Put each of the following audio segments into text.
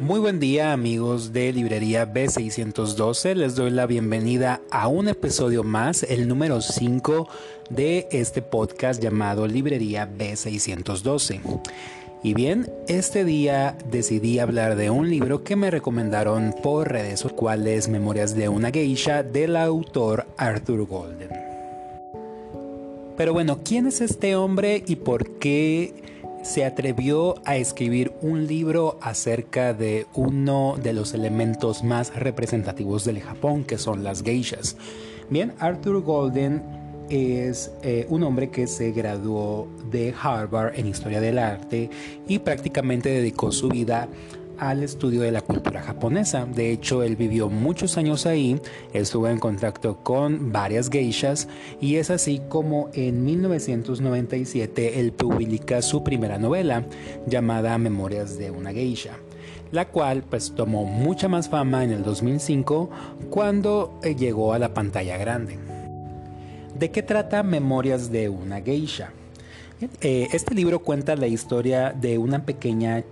Muy buen día amigos de Librería B612, les doy la bienvenida a un episodio más, el número 5 de este podcast llamado Librería B612. Y bien, este día decidí hablar de un libro que me recomendaron por redes, cuales Memorias de una geisha del autor Arthur Golden. Pero bueno, ¿quién es este hombre y por qué se atrevió a escribir un libro acerca de uno de los elementos más representativos del Japón, que son las geishas. Bien, Arthur Golden es eh, un hombre que se graduó de Harvard en Historia del Arte y prácticamente dedicó su vida al estudio de la cultura japonesa. De hecho, él vivió muchos años ahí, estuvo en contacto con varias geishas y es así como en 1997 él publica su primera novela llamada Memorias de una geisha la cual pues tomó mucha más fama en el 2005 cuando eh, llegó a la pantalla grande. ¿De qué trata Memorias de una geisha? Eh, este libro cuenta la historia de una pequeña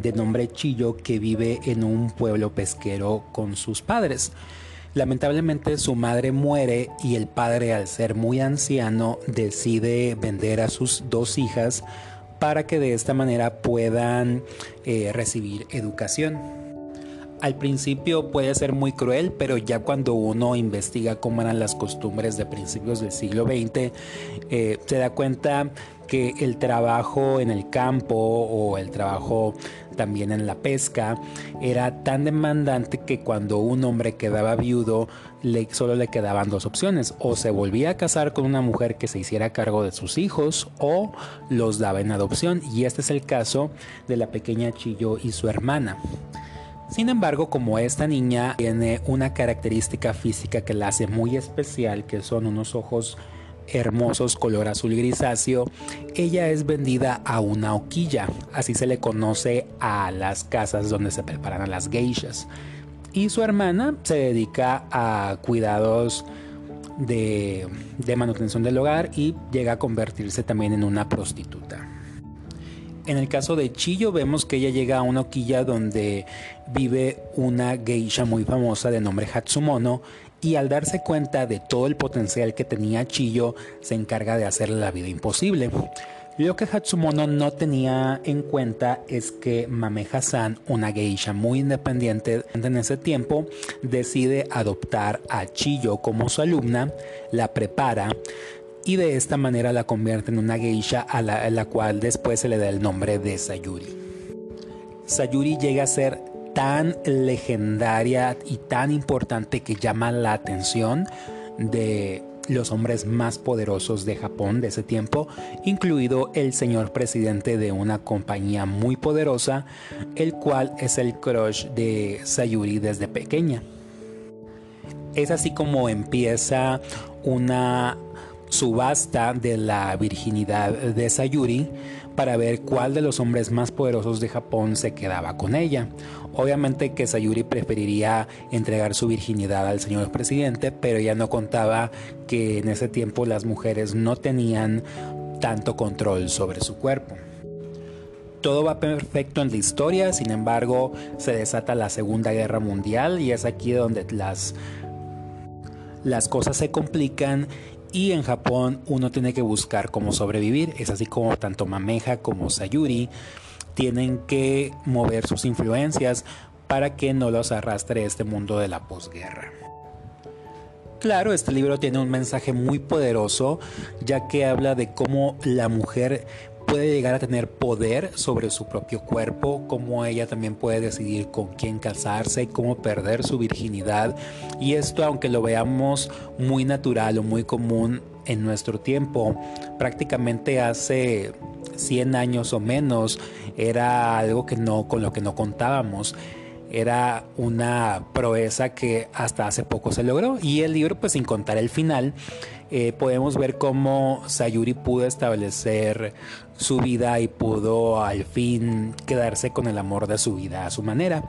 de nombre Chillo que vive en un pueblo pesquero con sus padres. Lamentablemente su madre muere y el padre al ser muy anciano decide vender a sus dos hijas para que de esta manera puedan eh, recibir educación. Al principio puede ser muy cruel, pero ya cuando uno investiga cómo eran las costumbres de principios del siglo XX, eh, se da cuenta que el trabajo en el campo o el trabajo también en la pesca era tan demandante que cuando un hombre quedaba viudo le, solo le quedaban dos opciones o se volvía a casar con una mujer que se hiciera cargo de sus hijos o los daba en adopción y este es el caso de la pequeña Chillo y su hermana. Sin embargo, como esta niña tiene una característica física que la hace muy especial, que son unos ojos hermosos color azul grisáceo, ella es vendida a una hoquilla, así se le conoce a las casas donde se preparan las geishas. Y su hermana se dedica a cuidados de, de manutención del hogar y llega a convertirse también en una prostituta. En el caso de Chillo vemos que ella llega a una hoquilla donde vive una geisha muy famosa de nombre Hatsumono y al darse cuenta de todo el potencial que tenía Chillo se encarga de hacerle la vida imposible. Lo que Hatsumono no tenía en cuenta es que Mame Hassan, una geisha muy independiente en ese tiempo, decide adoptar a Chillo como su alumna, la prepara y de esta manera la convierte en una geisha a la, cual después se le da el nombre de Sayuri. Sayuri llega a ser tan legendaria y tan importante que llama la atención de los hombres más poderosos de Japón de ese tiempo, incluido el señor presidente de una compañía muy poderosa, el cual es el crush de Sayuri desde pequeña. Es así como empieza una subasta de la virginidad de Sayuri para ver cuál de los hombres más poderosos de Japón se quedaba con ella. Obviamente que Sayuri preferiría entregar su virginidad al señor presidente, pero ella no contaba que en ese tiempo las mujeres no tenían tanto control sobre su cuerpo. Todo va perfecto en la historia, sin embargo se desata la Segunda Guerra Mundial y es aquí donde las, las cosas se complican y en Japón uno tiene que buscar cómo sobrevivir. Es así como tanto Mameja como Sayuri tienen que mover sus influencias para que no los arrastre este mundo de la posguerra. Claro, este libro tiene un mensaje muy poderoso, ya que habla de cómo la mujer puede llegar a tener poder sobre su propio cuerpo, cómo ella también puede decidir con quién casarse, cómo perder su virginidad. Y esto, aunque lo veamos muy natural o muy común en nuestro tiempo, prácticamente hace 100 años o menos, era algo que no, con lo que no contábamos. Era una proeza que hasta hace poco se logró. Y el libro, pues sin contar el final, eh, podemos ver cómo Sayuri pudo establecer su vida y pudo al fin quedarse con el amor de su vida a su manera.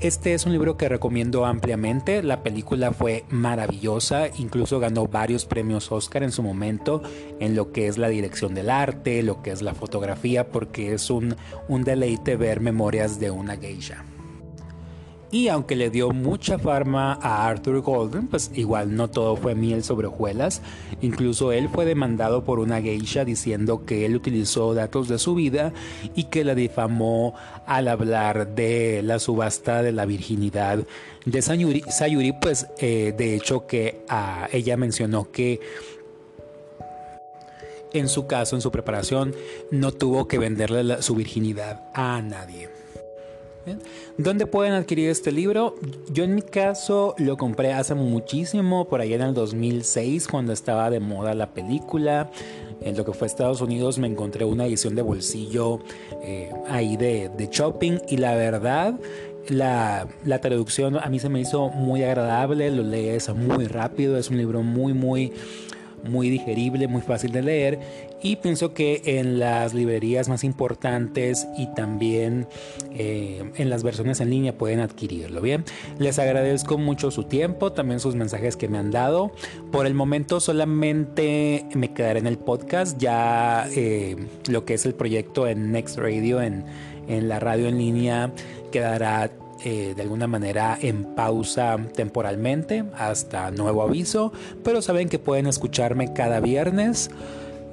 Este es un libro que recomiendo ampliamente. La película fue maravillosa, incluso ganó varios premios Oscar en su momento en lo que es la dirección del arte, lo que es la fotografía, porque es un, un deleite ver memorias de una geisha. Y aunque le dio mucha fama a Arthur Golden, pues igual no todo fue miel sobre hojuelas. Incluso él fue demandado por una geisha diciendo que él utilizó datos de su vida y que la difamó al hablar de la subasta de la virginidad de Sayuri. Sayuri pues eh, de hecho que ah, ella mencionó que en su caso, en su preparación, no tuvo que venderle su virginidad a nadie. ¿Dónde pueden adquirir este libro? Yo en mi caso lo compré hace muchísimo, por allá en el 2006, cuando estaba de moda la película. En lo que fue Estados Unidos me encontré una edición de bolsillo eh, ahí de, de shopping y la verdad la, la, traducción a mí se me hizo muy agradable, lo lees muy rápido, es un libro muy, muy muy digerible, muy fácil de leer y pienso que en las librerías más importantes y también eh, en las versiones en línea pueden adquirirlo. Bien, les agradezco mucho su tiempo, también sus mensajes que me han dado. Por el momento solamente me quedaré en el podcast, ya eh, lo que es el proyecto en Next Radio, en, en la radio en línea, quedará eh, de alguna manera en pausa temporalmente hasta nuevo aviso, pero saben que pueden escucharme cada viernes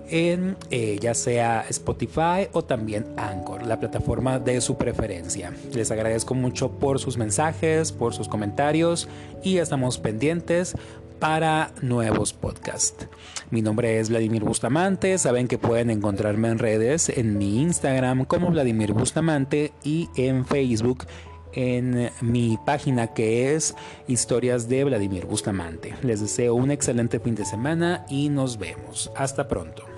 en eh, ya sea Spotify o también Anchor, la plataforma de su preferencia. Les agradezco mucho por sus mensajes, por sus comentarios y estamos pendientes para nuevos podcasts. Mi nombre es Vladimir Bustamante, saben que pueden encontrarme en redes en mi Instagram como Vladimir Bustamante y en Facebook en mi página que es Historias de Vladimir Bustamante. Les deseo un excelente fin de semana y nos vemos. Hasta pronto.